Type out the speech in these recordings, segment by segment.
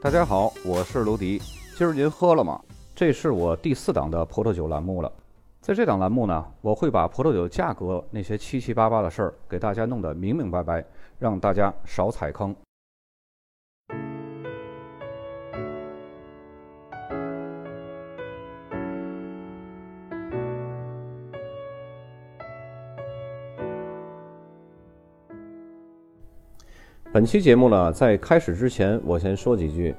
大家好，我是卢迪。今儿您喝了吗？这是我第四档的葡萄酒栏目了。在这档栏目呢，我会把葡萄酒价格那些七七八八的事儿给大家弄得明明白白，让大家少踩坑。本期节目呢，在开始之前，我先说几句。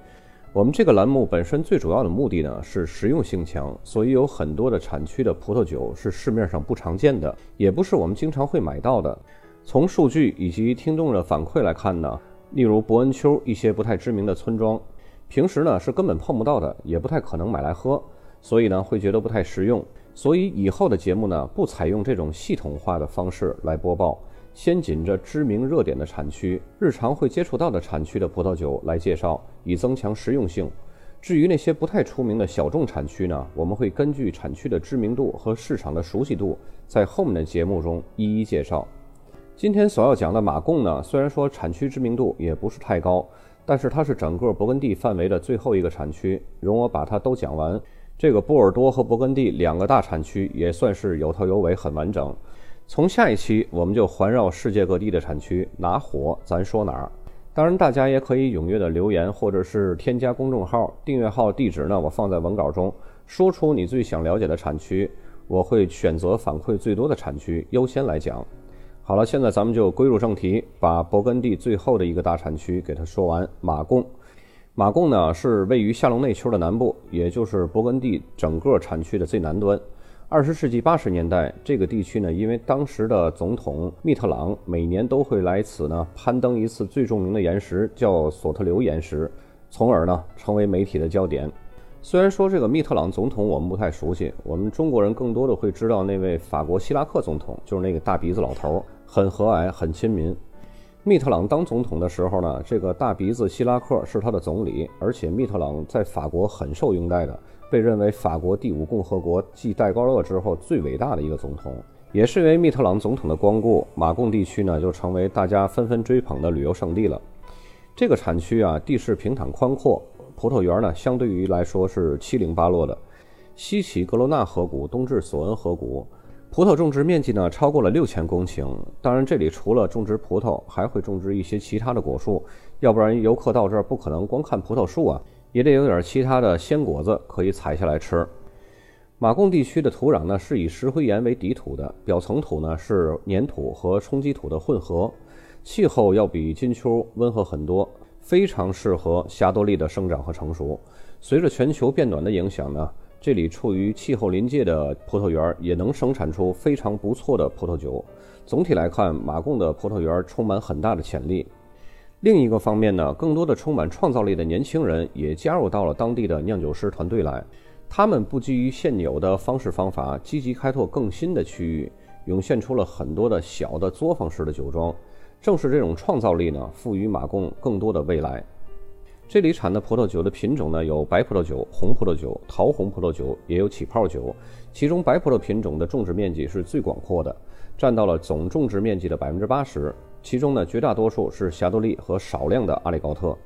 我们这个栏目本身最主要的目的呢是实用性强，所以有很多的产区的葡萄酒是市面上不常见的，也不是我们经常会买到的。从数据以及听众的反馈来看呢，例如伯恩丘一些不太知名的村庄，平时呢是根本碰不到的，也不太可能买来喝，所以呢会觉得不太实用。所以以后的节目呢，不采用这种系统化的方式来播报。先紧着知名热点的产区、日常会接触到的产区的葡萄酒来介绍，以增强实用性。至于那些不太出名的小众产区呢，我们会根据产区的知名度和市场的熟悉度，在后面的节目中一一介绍。今天所要讲的马贡呢，虽然说产区知名度也不是太高，但是它是整个勃艮第范围的最后一个产区，容我把它都讲完。这个波尔多和勃艮第两个大产区也算是有头有尾，很完整。从下一期我们就环绕世界各地的产区，哪火咱说哪儿。当然，大家也可以踊跃的留言，或者是添加公众号、订阅号地址呢，我放在文稿中。说出你最想了解的产区，我会选择反馈最多的产区优先来讲。好了，现在咱们就归入正题，把勃艮第最后的一个大产区给它说完。马贡，马贡呢是位于夏隆内丘的南部，也就是勃艮第整个产区的最南端。二十世纪八十年代，这个地区呢，因为当时的总统密特朗每年都会来此呢攀登一次最著名的岩石，叫索特留岩石，从而呢成为媒体的焦点。虽然说这个密特朗总统我们不太熟悉，我们中国人更多的会知道那位法国希拉克总统，就是那个大鼻子老头，很和蔼，很亲民。密特朗当总统的时候呢，这个大鼻子希拉克是他的总理，而且密特朗在法国很受拥戴的。被认为法国第五共和国继戴高乐之后最伟大的一个总统，也是因为密特朗总统的光顾，马贡地区呢就成为大家纷纷追捧的旅游胜地了。这个产区啊，地势平坦宽阔，葡萄园呢相对于来说是七零八落的，西起格罗纳河谷，东至索恩河谷，葡萄种植面积呢超过了六千公顷。当然，这里除了种植葡萄，还会种植一些其他的果树，要不然游客到这儿不可能光看葡萄树啊。也得有点其他的鲜果子可以采下来吃。马贡地区的土壤呢是以石灰岩为底土的，表层土呢是粘土和冲积土的混合，气候要比金秋温和很多，非常适合霞多丽的生长和成熟。随着全球变暖的影响呢，这里处于气候临界的葡萄园也能生产出非常不错的葡萄酒。总体来看，马贡的葡萄园充满很大的潜力。另一个方面呢，更多的充满创造力的年轻人也加入到了当地的酿酒师团队来。他们不基于现有的方式方法，积极开拓更新的区域，涌现出了很多的小的作坊式的酒庄。正是这种创造力呢，赋予马贡更多的未来。这里产的葡萄酒的品种呢，有白葡萄酒、红葡萄酒、桃红葡萄酒，也有起泡酒。其中白葡萄品种的种植面积是最广阔的，占到了总种植面积的百分之八十。其中呢，绝大多数是霞多丽和少量的阿里高特。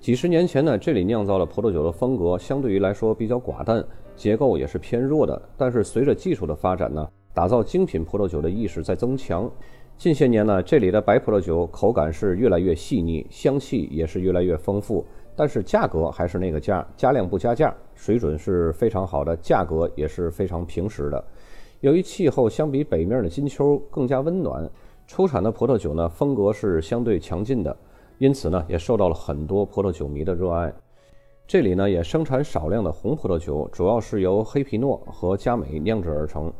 几十年前呢，这里酿造的葡萄酒的风格相对于来说比较寡淡，结构也是偏弱的。但是随着技术的发展呢，打造精品葡萄酒的意识在增强。近些年呢，这里的白葡萄酒口感是越来越细腻，香气也是越来越丰富。但是价格还是那个价，加量不加价，水准是非常好的，价格也是非常平实的。由于气候相比北面的金秋更加温暖。出产的葡萄酒呢，风格是相对强劲的，因此呢，也受到了很多葡萄酒迷的热爱。这里呢，也生产少量的红葡萄酒，主要是由黑皮诺和佳美酿制而成。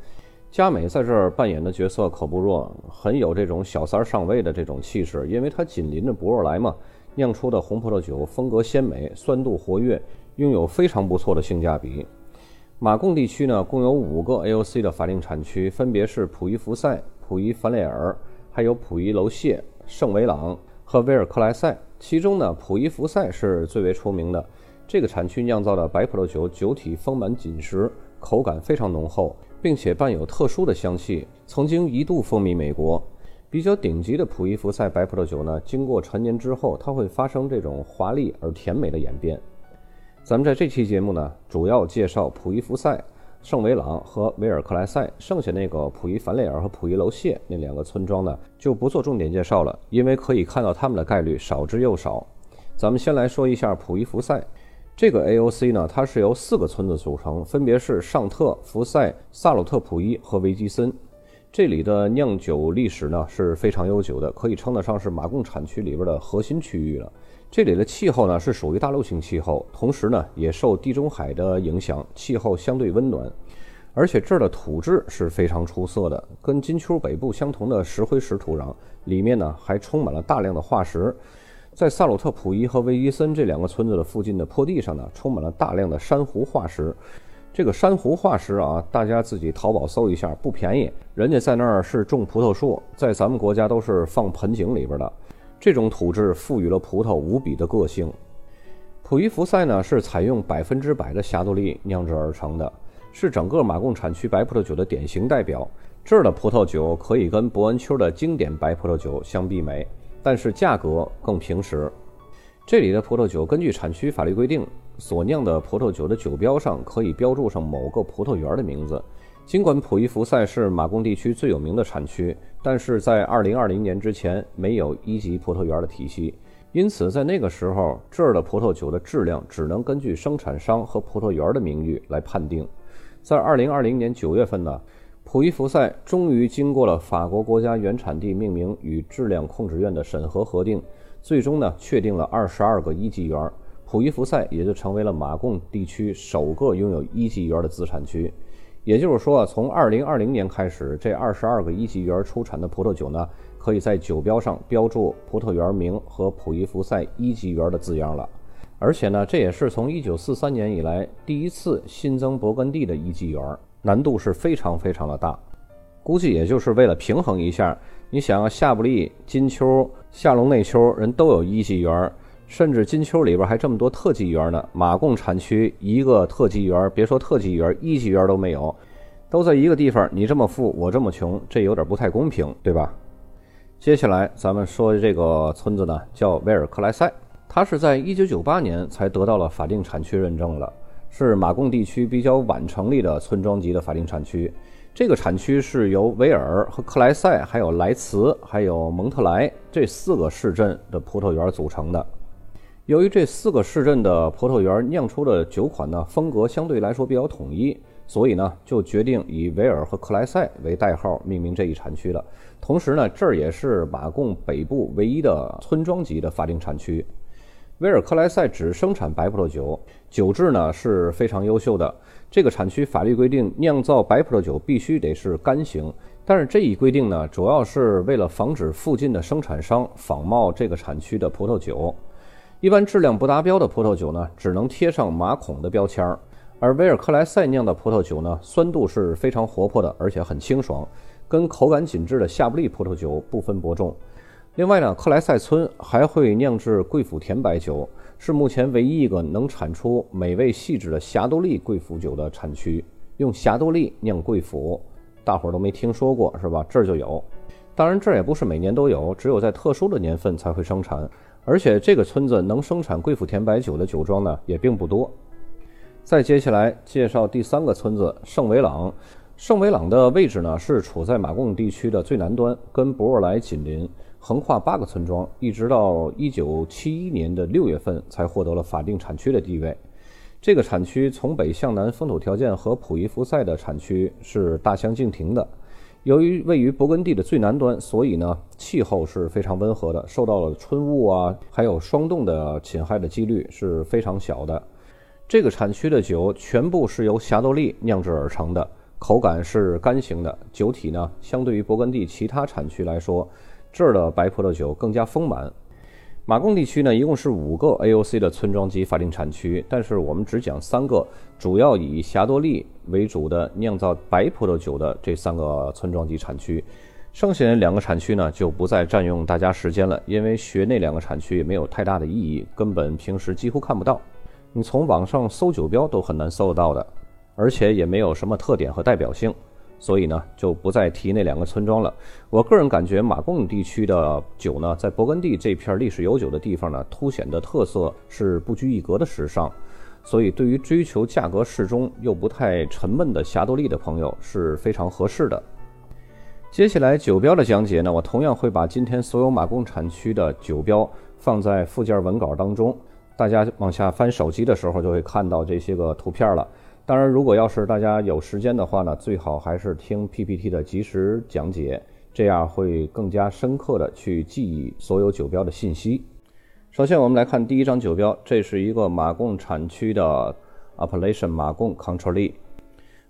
佳美在这儿扮演的角色可不弱，很有这种小三儿上位的这种气势，因为它紧邻着博若莱嘛，酿出的红葡萄酒风格鲜美，酸度活跃，拥有非常不错的性价比。马贡地区呢，共有五个 AOC 的法定产区，分别是普伊福塞、普伊凡雷尔。还有普伊楼谢、圣维朗和威尔克莱塞，其中呢，普伊福塞是最为出名的。这个产区酿造的白葡萄酒酒体丰满紧实，口感非常浓厚，并且伴有特殊的香气，曾经一度风靡美国。比较顶级的普伊福塞白葡萄酒呢，经过陈年之后，它会发生这种华丽而甜美的演变。咱们在这期节目呢，主要介绍普伊福塞、圣维朗和维尔克莱塞，剩下那个普伊凡雷尔和普伊楼谢那两个村庄呢，就不做重点介绍了，因为可以看到他们的概率少之又少。咱们先来说一下普伊福塞。这个 AOC 呢，它是由四个村子组成，分别是尚特、福塞、萨鲁特普伊和维基森。这里的酿酒历史呢是非常悠久的，可以称得上是马贡产区里边的核心区域了。这里的气候呢是属于大陆性气候，同时呢也受地中海的影响，气候相对温暖。而且这儿的土质是非常出色的，跟金丘北部相同的石灰石土壤，里面呢还充满了大量的化石。在萨鲁特普伊和维伊森这两个村子的附近的坡地上呢，充满了大量的珊瑚化石。这个珊瑚化石啊，大家自己淘宝搜一下，不便宜。人家在那儿是种葡萄树，在咱们国家都是放盆景里边的。这种土质赋予了葡萄无比的个性。普伊福塞呢，是采用百分之百的霞多丽酿制而成的，是整个马贡产区白葡萄酒的典型代表。这儿的葡萄酒可以跟伯恩丘的经典白葡萄酒相媲美。但是价格更平实。这里的葡萄酒根据产区法律规定，所酿的葡萄酒的酒标上可以标注上某个葡萄园的名字。尽管普伊福塞是马贡地区最有名的产区，但是在2020年之前没有一级葡萄园的体系，因此在那个时候这儿的葡萄酒的质量只能根据生产商和葡萄园的名誉来判定。在2020年9月份呢。普伊福塞终于经过了法国国家原产地命名与质量控制院的审核核定，最终呢确定了二十二个一级园，普伊福塞也就成为了马贡地区首个拥有一级园的子产区。也就是说，从二零二零年开始，这二十二个一级园出产的葡萄酒呢，可以在酒标上标注葡萄园名和普伊福塞一级园的字样了。而且呢，这也是从一九四三年以来第一次新增勃艮第的一级园。难度是非常非常的大，估计也就是为了平衡一下。你想要，夏布利、金秋、夏隆内丘人都有一级园，甚至金秋里边还这么多特级园呢。马贡产区一个特级园，别说特级园，一级园都没有，都在一个地方。你这么富，我这么穷，这有点不太公平，对吧？接下来咱们说的这个村子呢，叫维尔克莱塞，它是在一九九八年才得到了法定产区认证了。是马贡地区比较晚成立的村庄级的法定产区。这个产区是由维尔和克莱塞、还有莱茨、还有蒙特莱这四个市镇的葡萄园组成的。由于这四个市镇的葡萄园酿出的酒款呢，风格相对来说比较统一，所以呢，就决定以维尔和克莱塞为代号命名这一产区了。同时呢，这儿也是马贡北部唯一的村庄级的法定产区。维尔克莱塞只生产白葡萄酒，酒质呢是非常优秀的。这个产区法律规定，酿造白葡萄酒必须得是干型。但是这一规定呢，主要是为了防止附近的生产商仿冒这个产区的葡萄酒。一般质量不达标的葡萄酒呢，只能贴上马孔的标签儿。而维尔克莱塞酿的葡萄酒呢，酸度是非常活泼的，而且很清爽，跟口感紧致的夏布利葡萄酒不分伯仲。另外呢，克莱塞村还会酿制贵腐甜白酒，是目前唯一一个能产出美味细致的霞多丽贵腐酒的产区。用霞多丽酿贵腐，大伙儿都没听说过是吧？这儿就有。当然，这也不是每年都有，只有在特殊的年份才会生产。而且这个村子能生产贵腐甜白酒的酒庄呢，也并不多。再接下来介绍第三个村子圣维朗。圣维朗的位置呢，是处在马贡地区的最南端，跟博尔莱紧邻。横跨八个村庄，一直到一九七一年的六月份才获得了法定产区的地位。这个产区从北向南风土条件和普伊福塞的产区是大相径庭的。由于位于勃艮第的最南端，所以呢气候是非常温和的，受到了春雾啊还有霜冻的侵害的几率是非常小的。这个产区的酒全部是由霞多丽酿制而成的，口感是干型的，酒体呢相对于勃艮第其他产区来说。这儿的白葡萄酒更加丰满。马贡地区呢，一共是五个 AOC 的村庄级法定产区，但是我们只讲三个，主要以霞多丽为主的酿造白葡萄酒的这三个村庄级产区。剩下的两个产区呢，就不再占用大家时间了，因为学那两个产区也没有太大的意义，根本平时几乎看不到。你从网上搜酒标都很难搜得到的，而且也没有什么特点和代表性。所以呢就不再提那两个村庄了。我个人感觉马贡地区的酒呢，在勃艮第这片历史悠久的地方呢，凸显的特色是不拘一格的时尚。所以对于追求价格适中又不太沉闷的霞多丽的朋友是非常合适的。接下来酒标的讲解呢，我同样会把今天所有马贡产区的酒标放在附件文稿当中，大家往下翻手机的时候就会看到这些个图片了。当然，如果要是大家有时间的话呢，最好还是听 PPT 的及时讲解，这样会更加深刻的去记忆所有酒标的信息。首先，我们来看第一张酒标，这是一个马贡产区的 Appellation 马贡 c o n t r o l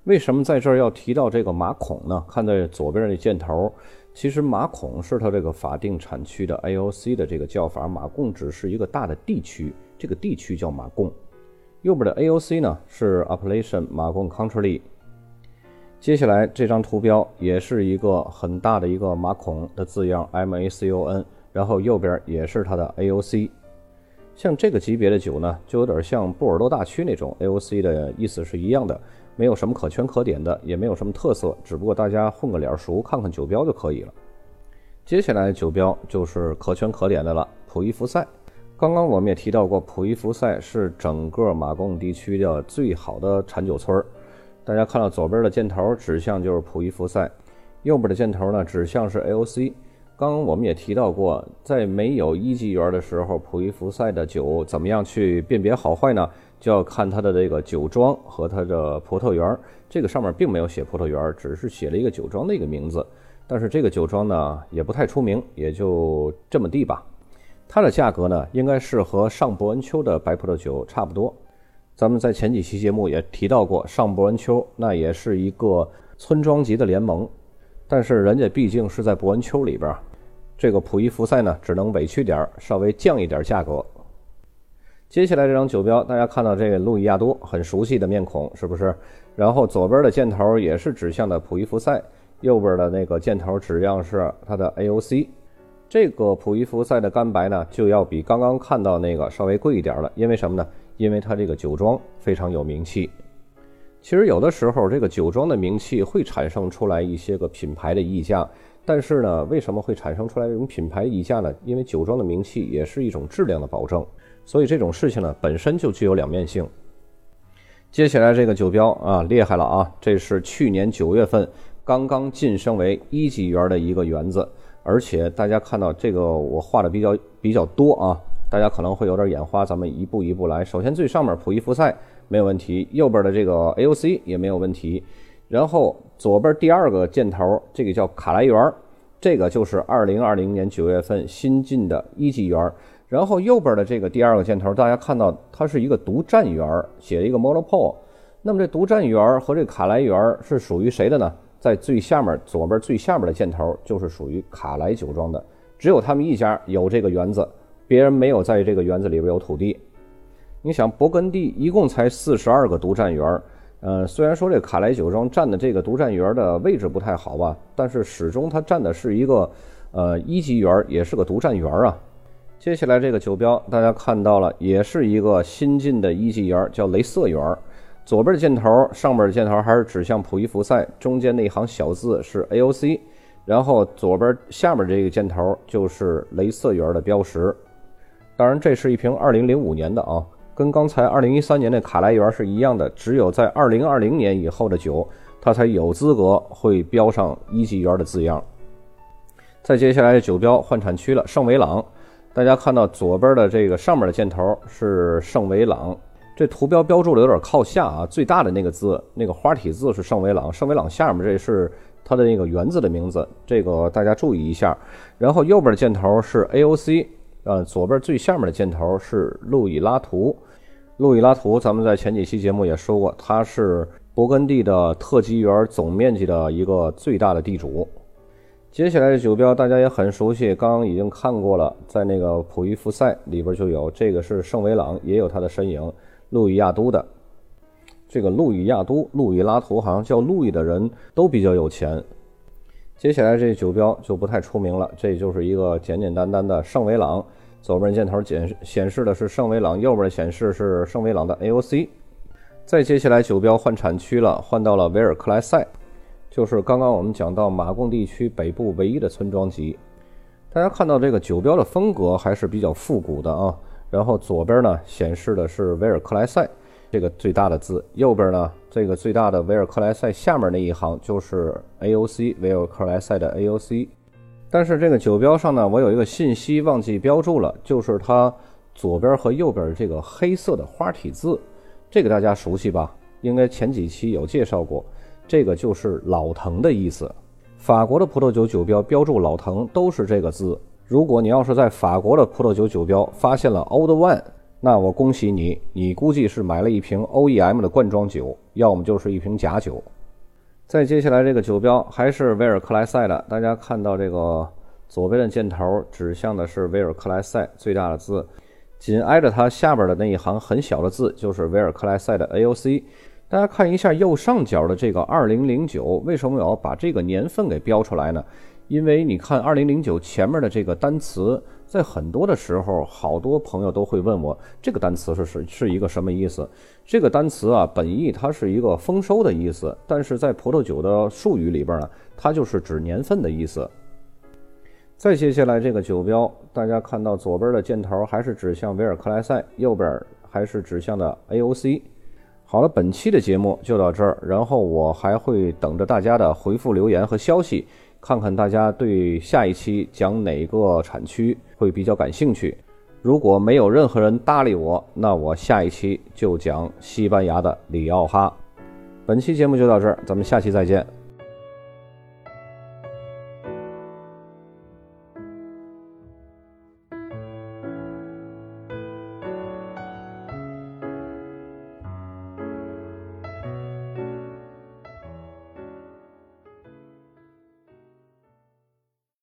为什么在这儿要提到这个马孔呢？看在左边的箭头，其实马孔是它这个法定产区的 AOC 的这个叫法，马贡只是一个大的地区，这个地区叫马贡。右边的 AOC 呢是 Appellation 马贡 Country。接下来这张图标也是一个很大的一个马孔的字样 MACON，然后右边也是它的 AOC。像这个级别的酒呢，就有点像波尔多大区那种 AOC 的意思是一样的。没有什么可圈可点的，也没有什么特色，只不过大家混个脸熟，看看酒标就可以了。接下来酒标就是可圈可点的了，普伊福塞。刚刚我们也提到过，普伊福塞是整个马贡地区的最好的产酒村儿。大家看到左边的箭头指向就是普伊福塞，右边的箭头呢指向是 AOC。刚刚我们也提到过，在没有一级园的时候，普伊福塞的酒怎么样去辨别好坏呢？就要看它的这个酒庄和它的葡萄园，这个上面并没有写葡萄园，只是写了一个酒庄的一个名字。但是这个酒庄呢也不太出名，也就这么地吧。它的价格呢应该是和上伯恩丘的白葡萄酒差不多。咱们在前几期节目也提到过，上伯恩丘那也是一个村庄级的联盟，但是人家毕竟是在伯恩丘里边，这个普伊福塞呢只能委屈点儿，稍微降一点价格。接下来这张酒标，大家看到这个路易亚多很熟悉的面孔，是不是？然后左边的箭头也是指向的普伊福塞，右边的那个箭头指向是它的 AOC。这个普伊福塞的干白呢，就要比刚刚看到那个稍微贵一点了，因为什么呢？因为它这个酒庄非常有名气。其实有的时候这个酒庄的名气会产生出来一些个品牌的溢价，但是呢，为什么会产生出来这种品牌溢价呢？因为酒庄的名气也是一种质量的保证。所以这种事情呢，本身就具有两面性。接下来这个酒标啊，厉害了啊！这是去年九月份刚刚晋升为一级园的一个园子，而且大家看到这个我画的比较比较多啊，大家可能会有点眼花。咱们一步一步来。首先最上面普伊福塞没有问题，右边的这个 AOC 也没有问题，然后左边第二个箭头这个叫卡莱园，这个就是二零二零年九月份新进的一级园。然后右边的这个第二个箭头，大家看到它是一个独占园，写了一个 monopole。那么这独占园和这卡莱园是属于谁的呢？在最下面左边最下面的箭头就是属于卡莱酒庄的，只有他们一家有这个园子，别人没有在这个园子里边有土地。你想，勃艮第一共才四十二个独占园，呃，虽然说这卡莱酒庄占的这个独占园的位置不太好吧，但是始终它占的是一个呃一级园，也是个独占园啊。接下来这个酒标，大家看到了，也是一个新进的一级园，叫雷瑟园。左边的箭头，上边的箭头还是指向普伊福塞，中间那一行小字是 AOC，然后左边下面这个箭头就是雷瑟园的标识。当然，这是一瓶2005年的啊，跟刚才2013年的卡莱园是一样的，只有在2020年以后的酒，它才有资格会标上一级园的字样。再接下来的酒标换产区了，圣维朗。大家看到左边的这个上面的箭头是圣维朗，这图标标注的有点靠下啊，最大的那个字，那个花体字是圣维朗，圣维朗下面这是它的那个园子的名字，这个大家注意一下。然后右边的箭头是 AOC，呃，左边最下面的箭头是路易拉图，路易拉图咱们在前几期节目也说过，它是勃艮第的特级园总面积的一个最大的地主。接下来的酒标大家也很熟悉，刚刚已经看过了，在那个普伊福塞里边就有，这个是圣维朗，也有它的身影，路易亚都的。这个路易亚都、路易拉图，好像叫路易的人都比较有钱。接下来这酒标就不太出名了，这就是一个简简单单的圣维朗，左边箭头显显示的是圣维朗，右边显示是圣维朗的 AOC。再接下来酒标换产区了，换到了维尔克莱塞。就是刚刚我们讲到马贡地区北部唯一的村庄级。大家看到这个酒标的风格还是比较复古的啊。然后左边呢显示的是维尔克莱塞这个最大的字，右边呢这个最大的维尔克莱塞下面那一行就是 AOC 维尔克莱塞的 AOC。但是这个酒标上呢，我有一个信息忘记标注了，就是它左边和右边这个黑色的花体字，这个大家熟悉吧？应该前几期有介绍过，这个就是老藤的意思。法国的葡萄酒酒标标注老藤都是这个字。如果你要是在法国的葡萄酒酒标发现了 Old One，那我恭喜你，你估计是买了一瓶 OEM 的罐装酒，要么就是一瓶假酒。再接下来这个酒标还是威尔克莱塞的，大家看到这个左边的箭头指向的是威尔克莱塞最大的字，紧挨着它下边的那一行很小的字就是威尔克莱塞的 AOC。大家看一下右上角的这个二零零九，为什么我要把这个年份给标出来呢？因为你看二零零九前面的这个单词，在很多的时候，好多朋友都会问我这个单词是是是一个什么意思？这个单词啊，本意它是一个丰收的意思，但是在葡萄酒的术语里边呢，它就是指年份的意思。再接下来这个酒标，大家看到左边的箭头还是指向维尔克莱塞，右边还是指向的 AOC。好了，本期的节目就到这儿，然后我还会等着大家的回复留言和消息，看看大家对下一期讲哪个产区会比较感兴趣。如果没有任何人搭理我，那我下一期就讲西班牙的里奥哈。本期节目就到这儿，咱们下期再见。